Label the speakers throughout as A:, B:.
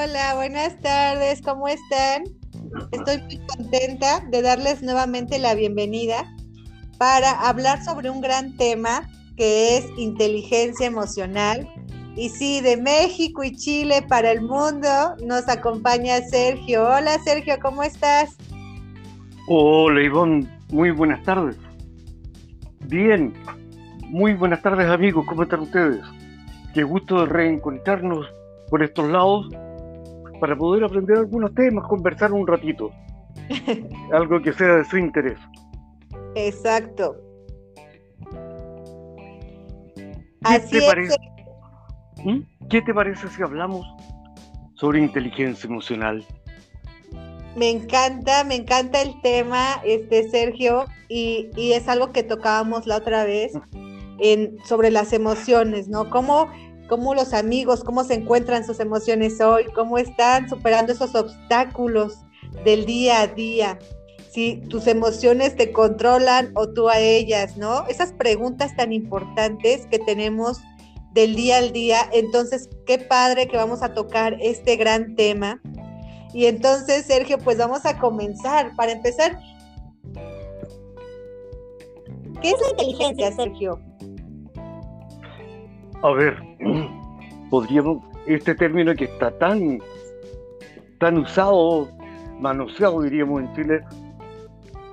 A: Hola, buenas tardes, ¿cómo están? Estoy muy contenta de darles nuevamente la bienvenida para hablar sobre un gran tema que es inteligencia emocional. Y sí, de México y Chile para el mundo nos acompaña Sergio. Hola Sergio, ¿cómo estás?
B: Hola Ivonne, muy buenas tardes. Bien, muy buenas tardes amigos, ¿cómo están ustedes? Qué gusto reencontrarnos por estos lados para poder aprender algunos temas, conversar un ratito. Algo que sea de su interés.
A: Exacto.
B: ¿Qué te parece? ¿Mm? ¿Qué te parece si hablamos sobre inteligencia emocional?
A: Me encanta, me encanta el tema, este Sergio, y, y es algo que tocábamos la otra vez en, sobre las emociones, ¿no? Cómo cómo los amigos, cómo se encuentran sus emociones hoy, cómo están superando esos obstáculos del día a día, si tus emociones te controlan o tú a ellas, ¿no? Esas preguntas tan importantes que tenemos del día al día. Entonces, qué padre que vamos a tocar este gran tema. Y entonces, Sergio, pues vamos a comenzar. Para empezar, ¿qué es la inteligencia, Sergio?
B: A ver, podríamos, este término que está tan, tan usado, manoseado diríamos en Chile,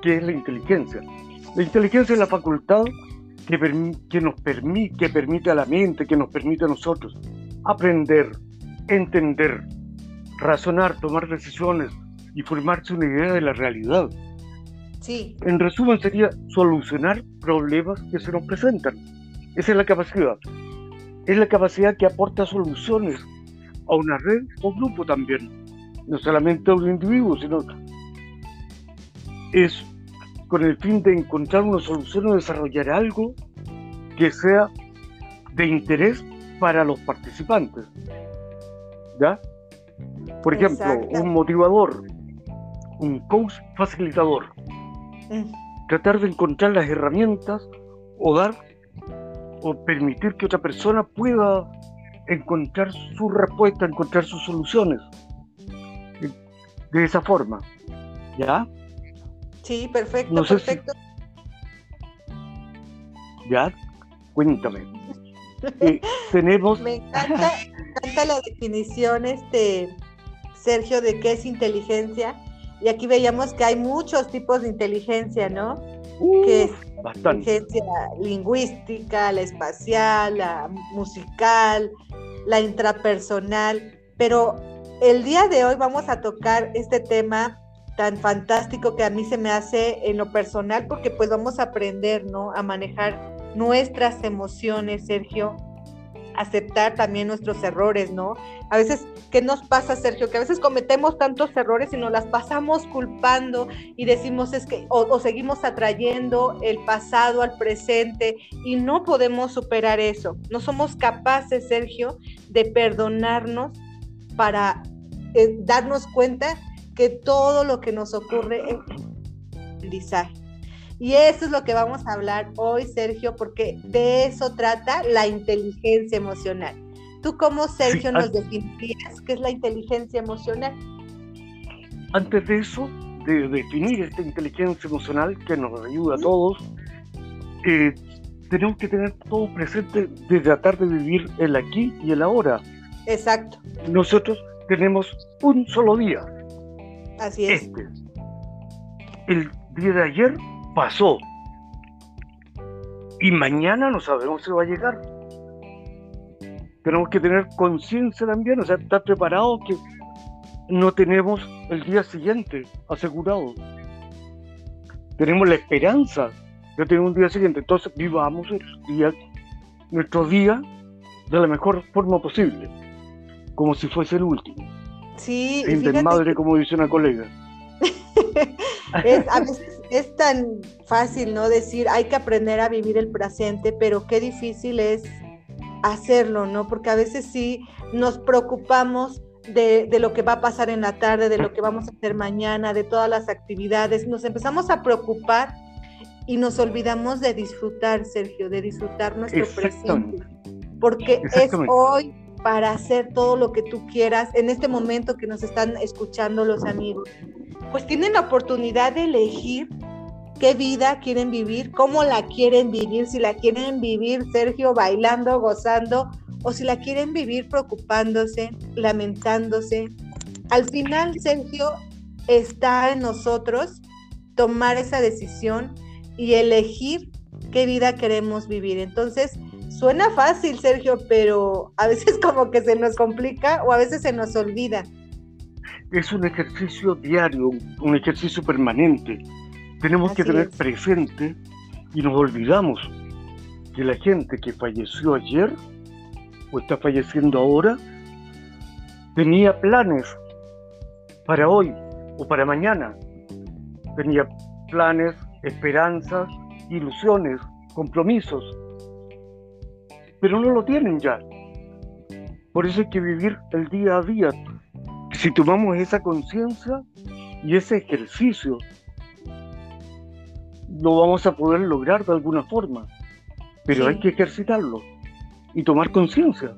B: que es la inteligencia. La inteligencia es la facultad que, que nos permite, que permite a la mente, que nos permite a nosotros aprender, entender, razonar, tomar decisiones y formarse una idea de la realidad.
A: Sí.
B: En resumen sería solucionar problemas que se nos presentan. Esa es la capacidad es la capacidad que aporta soluciones a una red o grupo también, no solamente a un individuo, sino es con el fin de encontrar una solución o desarrollar algo que sea de interés para los participantes. ¿Ya? Por ejemplo, un motivador, un coach facilitador. Mm. Tratar de encontrar las herramientas o dar o permitir que otra persona pueda encontrar su respuesta, encontrar sus soluciones. De esa forma. ¿Ya?
A: Sí, perfecto, perfecto.
B: ¿Ya? Cuéntame. Eh, tenemos...
A: Me encanta, la definición, este, Sergio, de qué es inteligencia. Y aquí veíamos que hay muchos tipos de inteligencia, ¿no? que la inteligencia lingüística, la espacial, la musical, la intrapersonal, pero el día de hoy vamos a tocar este tema tan fantástico que a mí se me hace en lo personal porque pues vamos a aprender, ¿no? A manejar nuestras emociones, Sergio, aceptar también nuestros errores, ¿no? A veces, ¿qué nos pasa, Sergio? Que a veces cometemos tantos errores y nos las pasamos culpando y decimos es que, o, seguimos atrayendo el pasado al presente y no podemos superar eso. No somos capaces, Sergio, de perdonarnos para eh, darnos cuenta que todo lo que nos ocurre es aprendizaje. Y eso es lo que vamos a hablar hoy, Sergio, porque de eso trata la inteligencia emocional. ¿Tú cómo, Sergio, nos definirías qué es la inteligencia emocional?
B: Antes de eso, de definir esta inteligencia emocional que nos ayuda a todos, eh, tenemos que tener todo presente de tratar de vivir el aquí y el ahora.
A: Exacto.
B: Nosotros tenemos un solo día.
A: Así es.
B: Este. El día de ayer pasó. Y mañana no sabemos si va a llegar. Tenemos que tener conciencia también, o sea, estar preparados que no tenemos el día siguiente asegurado. Tenemos la esperanza de tener un día siguiente. Entonces vivamos el día, nuestro día de la mejor forma posible, como si fuese el último.
A: Sí,
B: Sin madre, como dice una colega.
A: es, a veces es tan fácil, ¿no? Decir, hay que aprender a vivir el presente, pero qué difícil es hacerlo, ¿no? Porque a veces sí nos preocupamos de, de, lo que va a pasar en la tarde, de lo que vamos a hacer mañana, de todas las actividades. Nos empezamos a preocupar y nos olvidamos de disfrutar, Sergio, de disfrutar nuestro presente. Porque es hoy para hacer todo lo que tú quieras en este momento que nos están escuchando los amigos. Pues tienen la oportunidad de elegir qué vida quieren vivir, cómo la quieren vivir, si la quieren vivir, Sergio, bailando, gozando, o si la quieren vivir preocupándose, lamentándose. Al final, Sergio, está en nosotros tomar esa decisión y elegir qué vida queremos vivir. Entonces, suena fácil, Sergio, pero a veces como que se nos complica o a veces se nos olvida.
B: Es un ejercicio diario, un ejercicio permanente. Tenemos que tener presente y nos olvidamos que la gente que falleció ayer o está falleciendo ahora tenía planes para hoy o para mañana. Tenía planes, esperanzas, ilusiones, compromisos, pero no lo tienen ya. Por eso hay que vivir el día a día. Si tomamos esa conciencia y ese ejercicio, lo vamos a poder lograr de alguna forma, pero hay que ejercitarlo y tomar conciencia.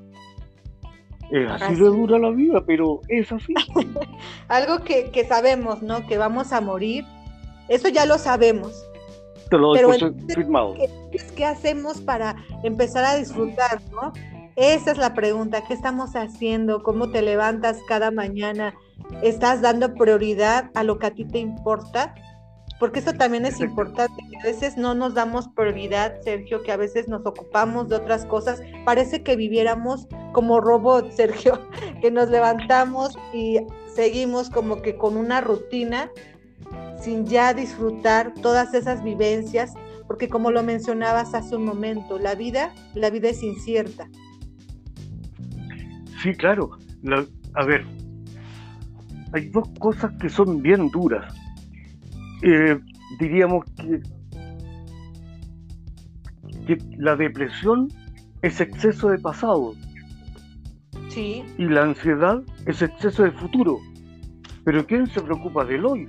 B: Es así, de dura la vida, pero es así.
A: Algo que, que, sabemos, ¿no? Que vamos a morir, eso ya lo sabemos.
B: Te lo pero firmado.
A: ¿qué, ¿qué, hacemos para empezar a disfrutar, no? Esa es la pregunta, ¿qué estamos haciendo? ¿Cómo te levantas cada mañana? ¿Estás dando prioridad a lo que a ti te importa? porque eso también es importante, que a veces no nos damos prioridad, Sergio, que a veces nos ocupamos de otras cosas, parece que viviéramos como robots, Sergio, que nos levantamos y seguimos como que con una rutina sin ya disfrutar todas esas vivencias, porque como lo mencionabas hace un momento, la vida, la vida es incierta.
B: Sí, claro. a ver, hay dos cosas que son bien duras eh, diríamos que, que la depresión es exceso de pasado.
A: Sí.
B: Y la ansiedad es exceso de futuro. Pero ¿quién se preocupa del hoy?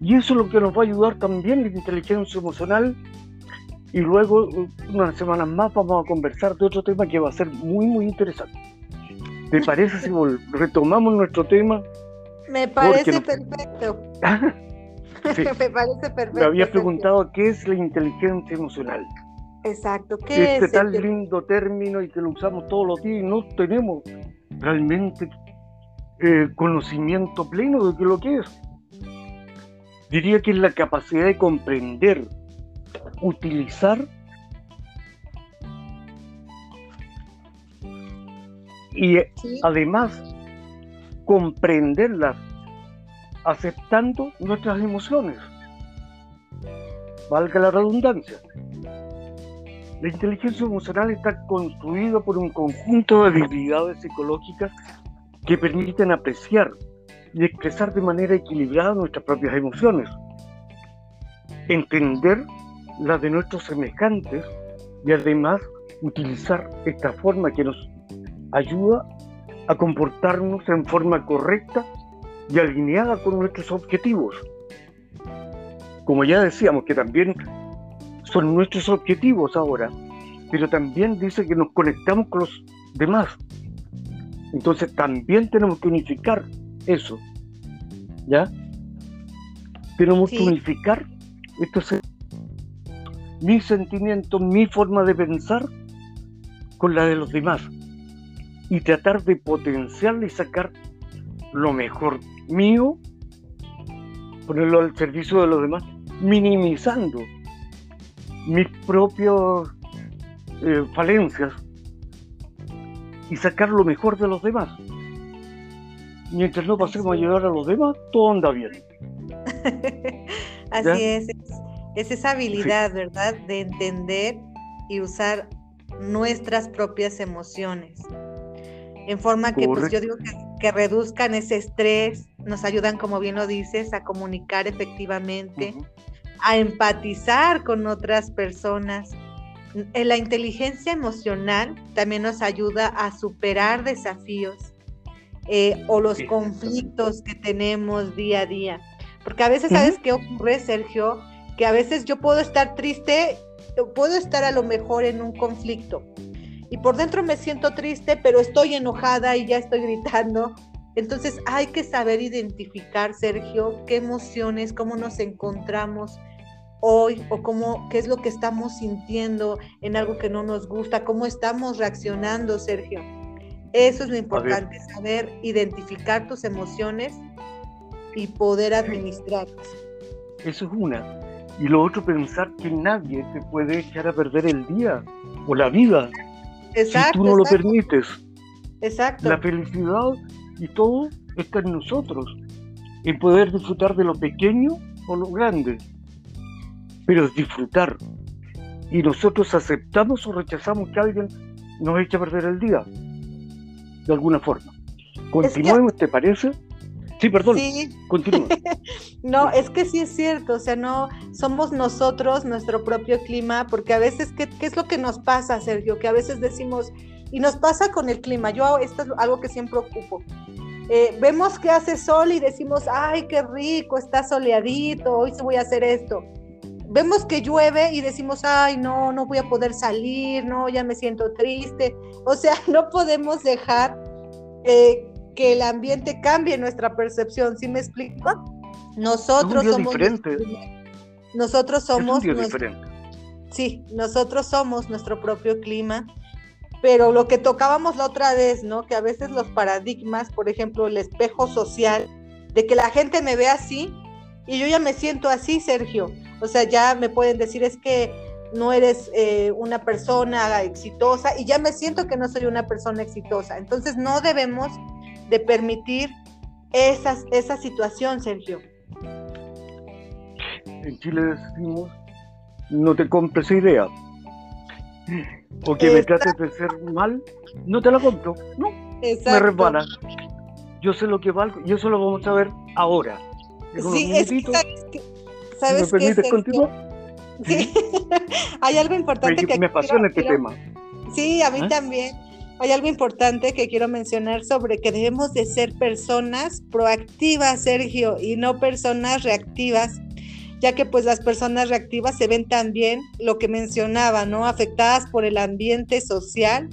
B: Y eso es lo que nos va a ayudar también la inteligencia emocional. Y luego, unas semanas más, vamos a conversar de otro tema que va a ser muy, muy interesante. ¿Te parece si retomamos nuestro tema?
A: Me parece perfecto. Me parece perfecto. Me
B: había preguntado qué es la inteligencia emocional.
A: Exacto, ¿qué
B: este tan lindo término y que lo usamos todos los días y no tenemos realmente eh, conocimiento pleno de lo que es. Diría que es la capacidad de comprender, utilizar y además comprenderlas aceptando nuestras emociones. Valga la redundancia. La inteligencia emocional está construida por un conjunto de habilidades psicológicas que permiten apreciar y expresar de manera equilibrada nuestras propias emociones, entender las de nuestros semejantes y además utilizar esta forma que nos ayuda a comportarnos en forma correcta y alineada con nuestros objetivos. Como ya decíamos, que también son nuestros objetivos ahora, pero también dice que nos conectamos con los demás. Entonces también tenemos que unificar eso. ¿Ya? Tenemos que unificar estos mis sentimientos, mi forma de pensar con la de los demás y tratar de potenciar y sacar lo mejor mío, ponerlo al servicio de los demás, minimizando mis propias eh, falencias y sacar lo mejor de los demás. Mientras no pasemos a ayudar a los demás, todo anda bien.
A: Así es, es, esa habilidad, ¿verdad? De entender y usar nuestras propias emociones. En forma que, pues yo digo que que reduzcan ese estrés, nos ayudan, como bien lo dices, a comunicar efectivamente, a empatizar con otras personas. Eh, la inteligencia emocional también nos ayuda a superar desafíos eh, o los conflictos que tenemos día a día. Porque a veces, ¿sabes qué ocurre, Sergio? Que a veces yo puedo estar triste, puedo estar a lo mejor en un conflicto y por dentro me siento triste, pero estoy enojada y ya estoy gritando. Entonces hay que saber identificar, Sergio, qué emociones, cómo nos encontramos hoy o cómo, qué es lo que estamos sintiendo en algo que no nos gusta, cómo estamos reaccionando, Sergio. Eso es lo importante, saber identificar tus emociones y poder administrarlas.
B: Eso es una. Y lo otro, pensar que nadie te puede echar a perder el día o la vida
A: exacto,
B: si tú no lo permites.
A: Exacto.
B: La felicidad y todo está en nosotros, en poder disfrutar de lo pequeño o lo grande, pero es disfrutar. Y nosotros aceptamos o rechazamos que alguien nos eche a perder el día, de alguna forma. Continuemos, ¿te parece? Sí, perdón. Sí. Continúa.
A: no, es que sí es cierto, o sea, no somos nosotros nuestro propio clima, porque a veces, ¿qué, ¿qué, es lo que nos pasa, Sergio? Que a veces decimos, y nos pasa con el clima, yo esto es algo que siempre ocupo. Eh, vemos que hace sol y decimos, ay, qué rico, está soleadito, hoy se voy a hacer esto. Vemos que llueve y decimos, ay, no, no voy a poder salir, no, ya me siento triste. O sea, no podemos dejar eh, que el ambiente cambie nuestra percepción, ¿sí me explico? Nosotros somos nosotros somos Sí, nosotros somos nuestro propio clima, pero lo que tocábamos la otra vez, ¿no? Que a veces los paradigmas, por ejemplo, el espejo social, de que la gente me ve así y yo ya me siento así, Sergio. O sea, ya me pueden decir es que no eres eh, una persona exitosa y ya me siento que no soy una persona exitosa. Entonces no debemos de permitir esas, esa situación, Sergio.
B: En Chile decimos, no te compres idea. O que me trates de ser mal, no te la compro. No, me resbala. Yo sé lo que valgo y eso lo vamos a ver ahora.
A: sí, es que, ¿sabes, ¿Me permites continuar? Sí, hay algo importante que...
B: Me apasiona este tema.
A: Sí, a mí ¿Eh? también hay algo importante que quiero mencionar sobre que debemos de ser personas proactivas, Sergio, y no personas reactivas, ya que pues las personas reactivas se ven también lo que mencionaba, ¿no? Afectadas por el ambiente social,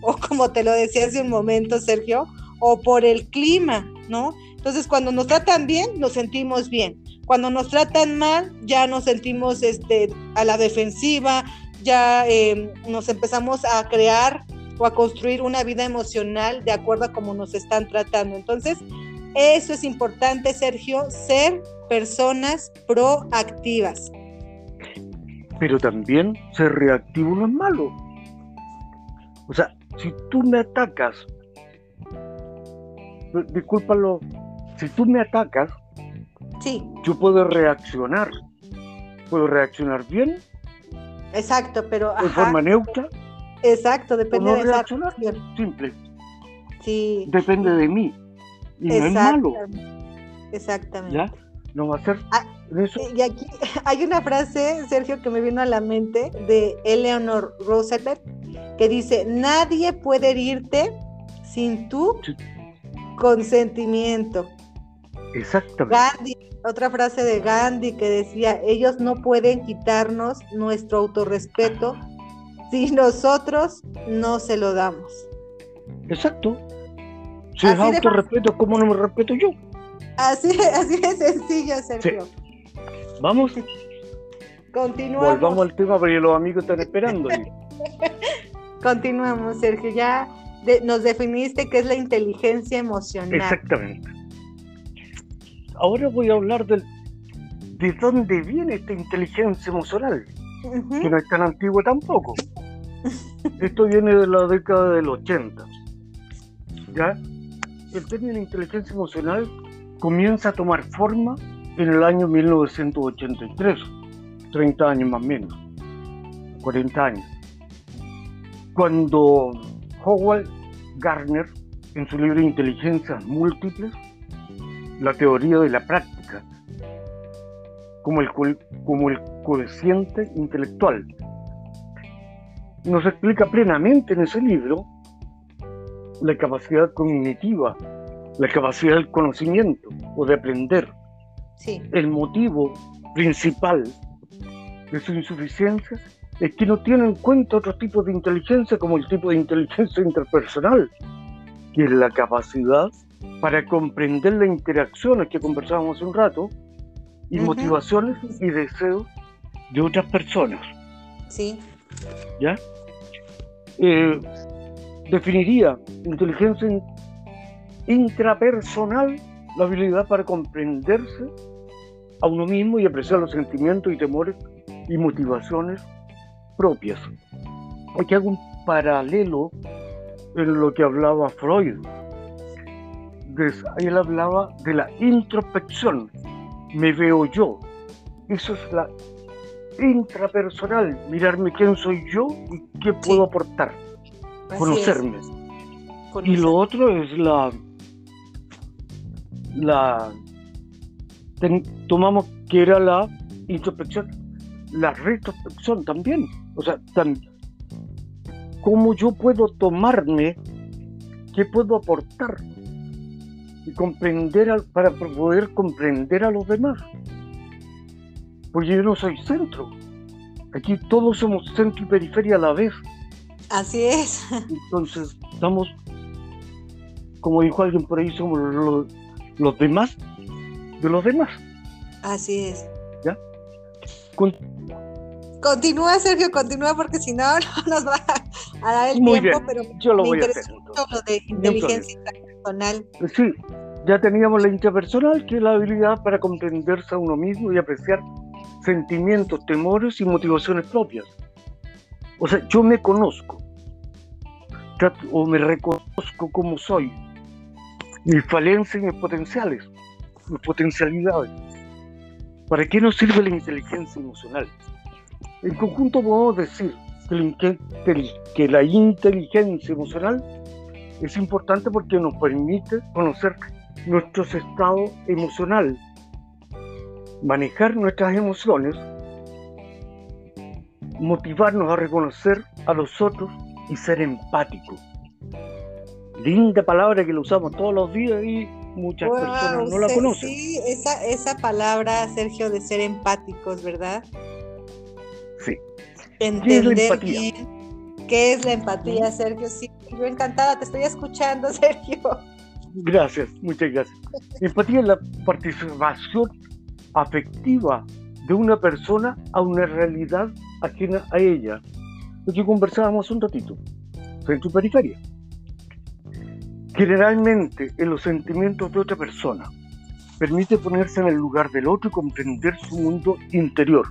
A: o como te lo decía hace un momento, Sergio, o por el clima, ¿no? Entonces, cuando nos tratan bien, nos sentimos bien. Cuando nos tratan mal, ya nos sentimos este, a la defensiva, ya eh, nos empezamos a crear o a construir una vida emocional de acuerdo a cómo nos están tratando. Entonces, eso es importante, Sergio, ser personas proactivas.
B: Pero también ser reactivo no es malo. O sea, si tú me atacas, discúlpalo, si tú me atacas,
A: sí.
B: yo puedo reaccionar. Puedo reaccionar bien.
A: Exacto, pero...
B: De forma neutra
A: Exacto, depende de la
B: Simple.
A: Sí.
B: Depende de mí. Y no es malo.
A: Exactamente.
B: ¿Ya? No va a ser.
A: Ah, y aquí hay una frase, Sergio, que me vino a la mente de Eleanor Roosevelt, que dice: Nadie puede herirte sin tu consentimiento.
B: Exactamente.
A: Gandhi, otra frase de Gandhi que decía: Ellos no pueden quitarnos nuestro autorrespeto si nosotros no se lo damos.
B: Exacto. Si es autorrespeto, ¿cómo no me respeto yo?
A: Así, así de sencillo, Sergio.
B: Vamos.
A: Continuamos.
B: Volvamos al tema porque los amigos están esperando.
A: Continuamos, Sergio. Ya nos definiste qué es la inteligencia emocional.
B: Exactamente. Ahora voy a hablar del, de dónde viene esta inteligencia emocional, que no es tan antigua tampoco. Esto viene de la década del 80. ¿Ya? El término inteligencia emocional comienza a tomar forma en el año 1983, 30 años más o menos, 40 años, cuando Howard Gardner, en su libro Inteligencias Múltiples, la teoría de la práctica, como el, como el cociente intelectual, nos explica plenamente en ese libro la capacidad cognitiva, la capacidad del conocimiento o de aprender.
A: Sí.
B: El motivo principal de su insuficiencia es que no tiene en cuenta otros tipos de inteligencia como el tipo de inteligencia interpersonal, que es la capacidad para comprender las interacciones que conversábamos hace un rato y motivaciones y deseos de otras personas.
A: Sí.
B: ¿Ya? Eh, definiría inteligencia intrapersonal la habilidad para comprenderse a uno mismo y apreciar los sentimientos y temores y motivaciones propias. Aquí hago un paralelo en lo que hablaba Freud. Él hablaba de la introspección. Me veo yo. Eso es la intrapersonal. Mirarme quién soy yo y qué puedo aportar. Conocerme. Y lo otro es la la tomamos que era la introspección, la retrospección también. O sea, también, cómo yo puedo tomarme, qué puedo aportar y comprender para poder comprender a los demás. Porque yo no soy centro. Aquí todos somos centro y periferia a la vez.
A: Así es.
B: Entonces, estamos, como dijo alguien por ahí, somos los, los demás de los demás.
A: Así es.
B: ¿Ya?
A: Continúa, Sergio, continúa porque si no, no nos va a dar el tiempo, pero
B: yo lo voy a hacer,
A: lo de inteligencia intrapersonal.
B: Sí, ya teníamos la intrapersonal, que es la habilidad para comprenderse a uno mismo y apreciar sentimientos, temores y motivaciones propias. O sea, yo me conozco, o me reconozco como soy, mis falencias y mis potenciales, mis potencialidades. ¿Para qué nos sirve la inteligencia emocional? En conjunto podemos decir que la inteligencia emocional es importante porque nos permite conocer nuestro estado emocional, manejar nuestras emociones, motivarnos a reconocer a los otros y ser empáticos linda palabra que la usamos todos los días y muchas personas no la conocen.
A: Sí, esa, esa palabra, Sergio, de ser empáticos, ¿verdad?
B: Sí.
A: Entender ¿Qué es la empatía? ¿Qué es la empatía, Sergio? Sí, yo encantada, te estoy escuchando, Sergio.
B: Gracias, muchas gracias. Empatía es la participación afectiva de una persona a una realidad ajena a ella. Lo que conversábamos un ratito, en tu periferia generalmente en los sentimientos de otra persona. Permite ponerse en el lugar del otro y comprender su mundo interior.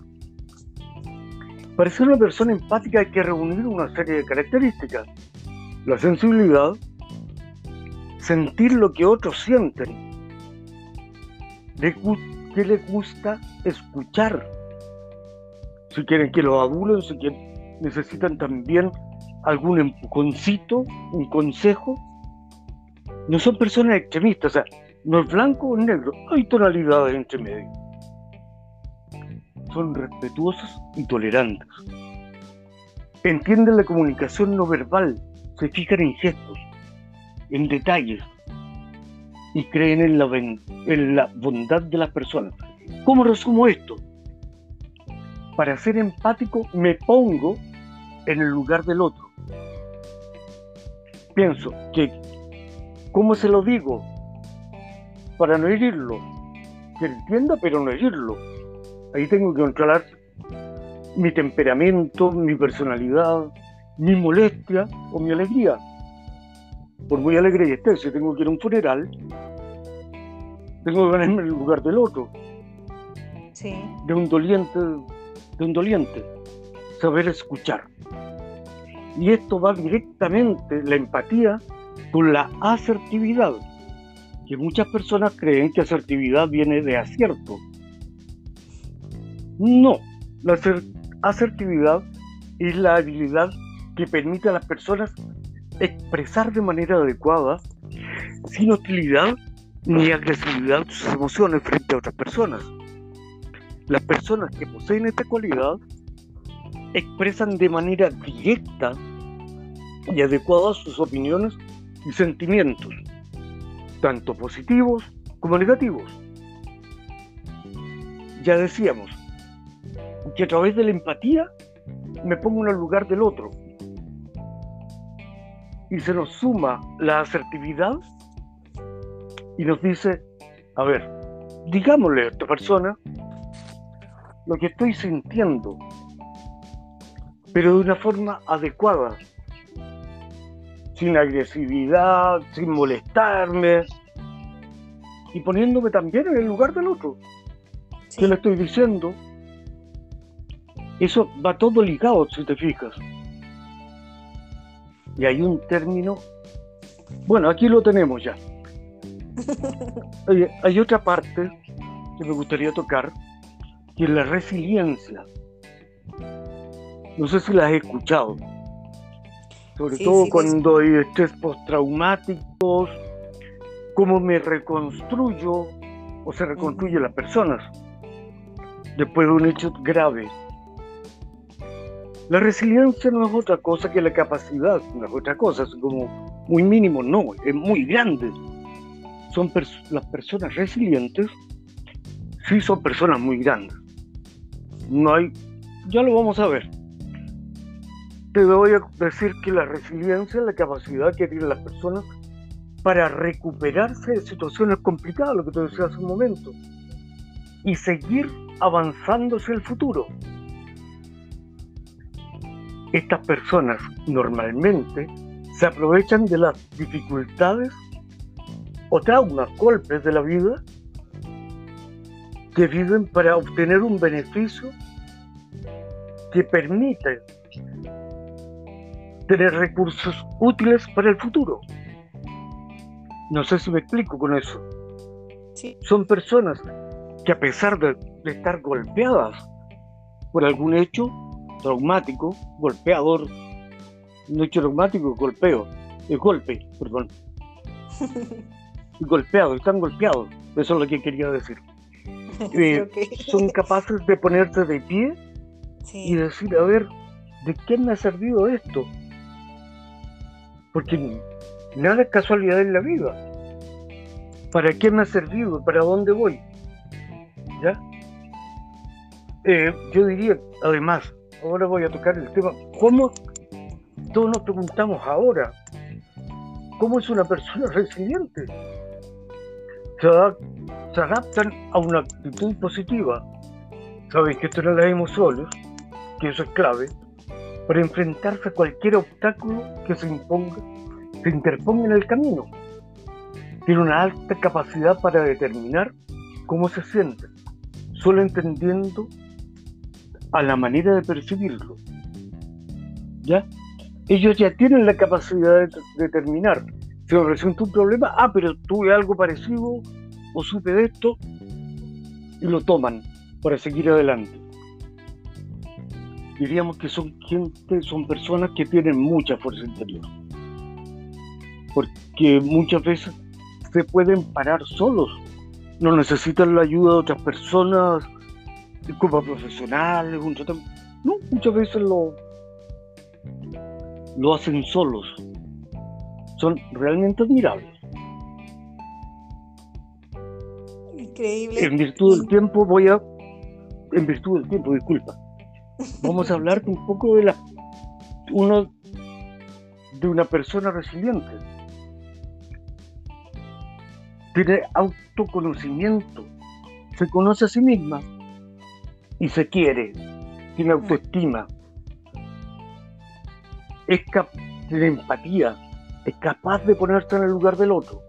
B: Para ser una persona empática hay que reunir una serie de características. La sensibilidad, sentir lo que otros sienten, que les gusta escuchar. Si quieren que los adulen, si necesitan también algún empujoncito, un consejo, no son personas extremistas, o sea, no es blanco o negro, hay tonalidades entre medio. Son respetuosos y tolerantes. Entienden la comunicación no verbal, se fijan en gestos, en detalles y creen en la, en la bondad de las personas. ¿Cómo resumo esto? Para ser empático me pongo en el lugar del otro. Pienso que ¿Cómo se lo digo? Para no herirlo. Que entienda, pero no herirlo. Ahí tengo que controlar mi temperamento, mi personalidad, mi molestia o mi alegría. Por muy alegre que esté, si tengo que ir a un funeral, tengo que ponerme en el lugar del otro.
A: Sí.
B: De un doliente, de un doliente. Saber escuchar. Y esto va directamente, la empatía con la asertividad, que muchas personas creen que asertividad viene de acierto. No, la asertividad es la habilidad que permite a las personas expresar de manera adecuada, sin hostilidad ni agresividad sus emociones frente a otras personas. Las personas que poseen esta cualidad expresan de manera directa y adecuada sus opiniones y sentimientos, tanto positivos como negativos. Ya decíamos que a través de la empatía me pongo en el lugar del otro y se nos suma la asertividad y nos dice, a ver, digámosle a esta persona lo que estoy sintiendo, pero de una forma adecuada, sin agresividad, sin molestarme y poniéndome también en el lugar del otro. ¿Qué le estoy diciendo? Eso va todo ligado, si te fijas. Y hay un término, bueno, aquí lo tenemos ya. hay otra parte que me gustaría tocar, que es la resiliencia. No sé si la has escuchado. Sobre todo cuando hay estrés postraumáticos, cómo me reconstruyo o se reconstruyen las personas después de un hecho grave. La resiliencia no es otra cosa que la capacidad, no es otra cosa, es como muy mínimo, no, es muy grande. Son las personas resilientes, sí son personas muy grandes. No hay, ya lo vamos a ver. Te voy a decir que la resiliencia es la capacidad que tienen las personas para recuperarse de situaciones complicadas, lo que te decía hace un momento, y seguir avanzando hacia el futuro. Estas personas normalmente se aprovechan de las dificultades o traumas, golpes de la vida que viven para obtener un beneficio que permite tener recursos útiles para el futuro. No sé si me explico con eso. Son personas que a pesar de, estar golpeadas por algún hecho traumático, golpeador, un hecho traumático, golpeo, el golpe, perdón. golpeados, están golpeados, eso es lo que quería decir. Eh, son capaces de ponerse de pie y decir, a ver, ¿de qué me ha servido esto? Porque nada es casualidad en la vida. ¿Para qué me ha servido? ¿Para dónde voy? ¿Ya? Eh, yo diría, además, ahora voy a tocar el tema, ¿cómo todos nos preguntamos ahora? ¿Cómo es una persona resiliente? Se, adaptan a una actitud positiva. Sabéis que esto no la emociones, que eso es clave, para enfrentarse a cualquier obstáculo que se imponga, se interponga en el camino. Tiene una alta capacidad para determinar cómo se siente, solo entendiendo a la manera de percibirlo. ¿Ya? Ellos ya tienen la capacidad de determinar si me presenta un problema, ah, pero tuve algo parecido o supe de esto, y lo toman para seguir adelante. Diríamos que son gente, son personas que tienen mucha fuerza interior. Porque muchas veces se pueden parar solos. No necesitan la ayuda de otras personas, como profesionales, un No, muchas veces lo, lo hacen solos. Son realmente admirables.
A: Increíble.
B: En virtud del tiempo voy a... En virtud del tiempo, disculpa. Vamos a hablar un poco de la... Uno de una persona resiliente. Tiene autoconocimiento. Se conoce a sí misma y se quiere. Tiene autoestima es de empatía, es capaz de ponerse en el lugar del otro.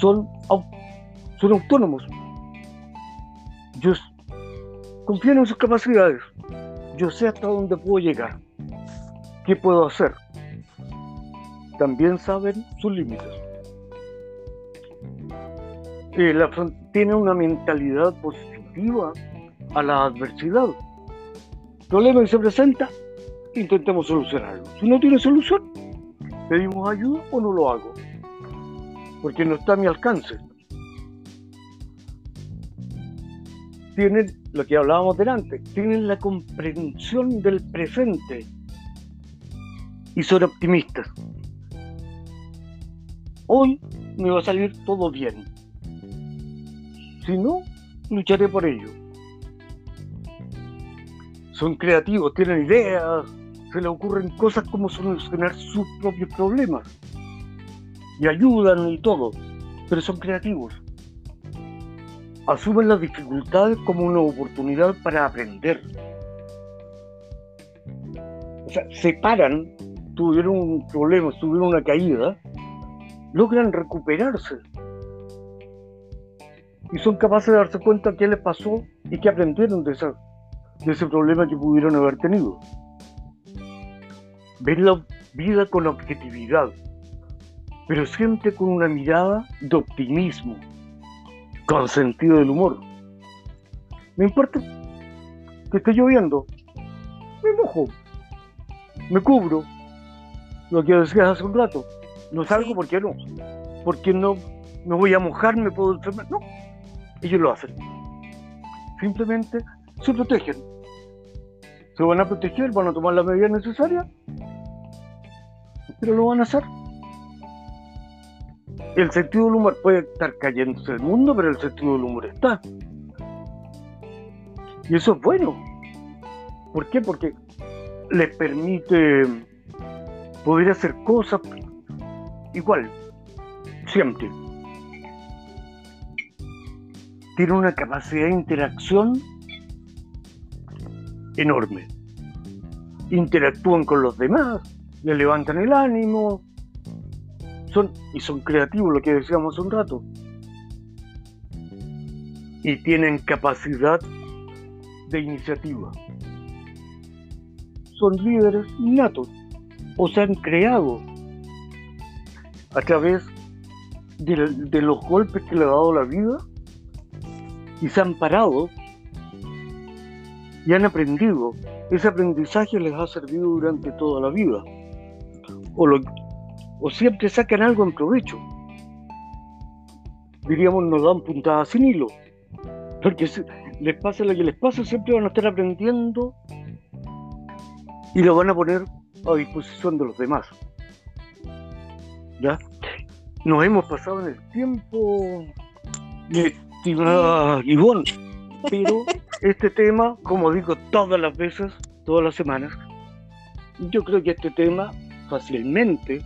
B: Son, son autónomos. Yo confío en sus capacidades. Yo sé hasta dónde puedo llegar. ¿Qué puedo hacer? También saben sus límites. Eh, tiene una mentalidad positiva a la adversidad problema que se presenta, intentemos solucionarlo. Si no tiene solución, pedimos ayuda o no lo hago, porque no está a mi alcance. Tienen lo que hablábamos delante, tienen la comprensión del presente y son optimistas. Hoy me va a salir todo bien. Si no, lucharé por ello son creativos, tienen ideas, se les ocurren cosas como solucionar sus propios problemas. Y ayudan y todo, pero son creativos. Asumen las dificultades como una oportunidad para aprender. O sea, se paran, tuvieron un problema, tuvieron una caída, logran recuperarse. Y son capaces de darse cuenta qué les pasó y qué aprendieron de, de ese problema que pudieron haber tenido ver la vida con objetividad, pero siempre con una mirada de optimismo, con sentido del humor. No importa que esté lloviendo, me mojo, me cubro, lo que decías hace un rato, no salgo porque no, porque no me voy a mojar, me puedo enfermar, no, ellos lo hacen. Simplemente se protegen. Se van a proteger, van a tomar las medidas necesarias pero lo van a hacer. El sentido del humor puede estar cayéndose el mundo, pero el sentido del humor está. Y eso es bueno. ¿Por qué? Porque les permite poder hacer cosas igual, siempre. Tiene una capacidad de interacción enorme. Interactúan con los demás, le levantan el ánimo, son, y son creativos, lo que decíamos hace un rato. Y tienen capacidad de iniciativa. Son líderes innatos, o se han creado a través de, de los golpes que le ha dado la vida y se han parado y han aprendido. Ese aprendizaje les ha servido durante toda la vida o, siempre sacan algo en provecho. Diríamos, nos dan puntadas sin hilo. Porque les pasa lo que les pasa, siempre van a estar aprendiendo y lo van a poner a disposición de los demás. ¿Ya? Nos hemos pasado en el tiempo, estimada Ivonne, pero este tema, como digo todas las veces, todas las semanas, yo creo que este tema fácilmente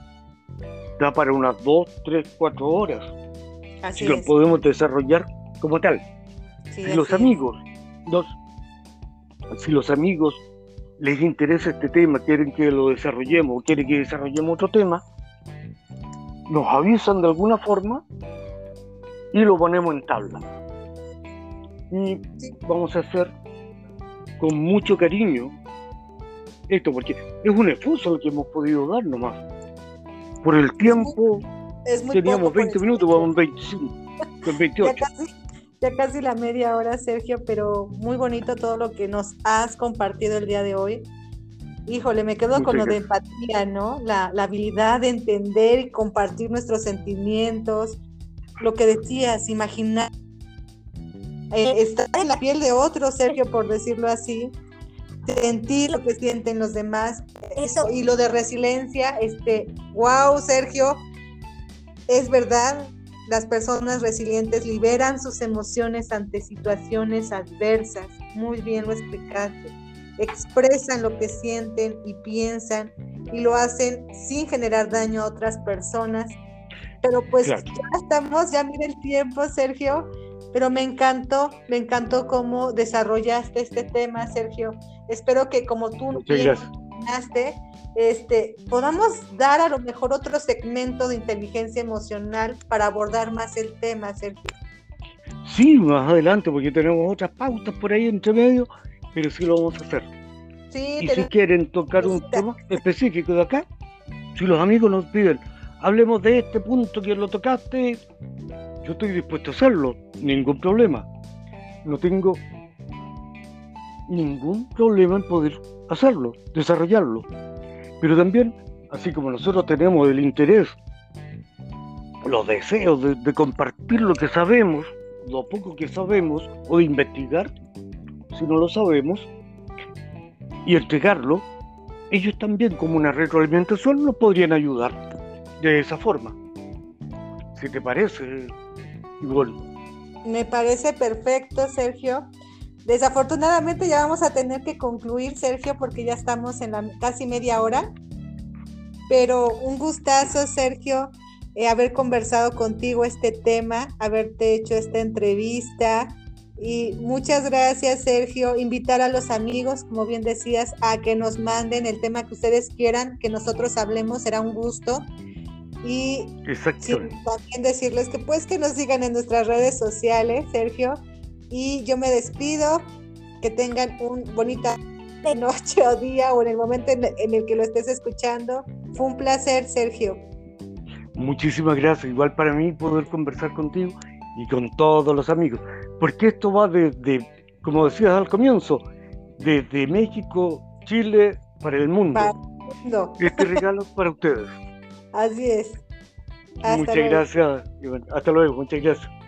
B: da para unas dos, tres, cuatro horas. si lo podemos desarrollar como tal. si los amigos, dos, si los amigos les interesa este tema, quieren que lo desarrollemos o quieren que desarrollemos otro tema, nos avisan de alguna forma y lo ponemos en tabla. Y vamos a hacer con mucho cariño esto, porque es un esfuerzo lo que hemos podido dar nomás. Por el tiempo, teníamos 20 minutos, vamos 25, 28.
A: Ya casi, la media hora, Sergio, pero muy bonito todo lo que nos has compartido el día de hoy. Híjole, me quedo con lo de empatía, ¿no? La, la, habilidad de entender y compartir nuestros sentimientos. Lo que decías, imaginar. Eh, estar en la piel de otro, Sergio, por decirlo así sentir lo que sienten los demás. Eso, y lo de resiliencia, este, wow, Sergio, es verdad, las personas resilientes liberan sus emociones ante situaciones adversas. Muy bien lo explicaste. Expresan lo que sienten y piensan y lo hacen sin generar daño a otras personas. Pero pues ya estamos, ya mira el tiempo, Sergio, pero me encantó, me encantó cómo desarrollaste este tema, Sergio. Espero que como tú mencionaste, este, podamos dar a lo mejor otro segmento de inteligencia emocional para abordar más el tema, Sergio.
B: Sí, más adelante, porque tenemos otras pautas por ahí entre medio, pero sí lo vamos a hacer. Sí, y si quieren tocar un tema específico de acá, si los amigos nos piden, hablemos de este punto que lo tocaste, yo estoy dispuesto a hacerlo, ningún problema. No tengo ningún problema en poder hacerlo, desarrollarlo. Pero también, así como nosotros tenemos el interés, los deseos de, compartir lo que sabemos, lo poco que sabemos, o de investigar, si no lo sabemos, y entregarlo, ellos también como una retroalimentación nos podrían ayudar de esa forma. Si te parece, igual.
A: Me parece perfecto, Sergio desafortunadamente ya vamos a tener que concluir, Sergio, porque ya estamos en la casi media hora. Pero un gustazo, Sergio, eh, haber conversado contigo este tema, haberte hecho esta entrevista. Y muchas gracias, Sergio. Invitar a los amigos, como bien decías, a que nos manden el tema que ustedes quieran, que nosotros hablemos, será un gusto. Y también decirles que pues que nos sigan en nuestras redes sociales, Sergio. Y yo me despido, que tengan un bonita noche o día o en el momento en el que lo estés escuchando. Fue un placer, Sergio.
B: Muchísimas gracias. Igual para mí poder conversar contigo y con todos los amigos. Porque esto va desde, como decías al comienzo, desde México, Chile, para el mundo. Este regalo para ustedes.
A: Así es.
B: muchas gracias. Hasta luego. Muchas gracias.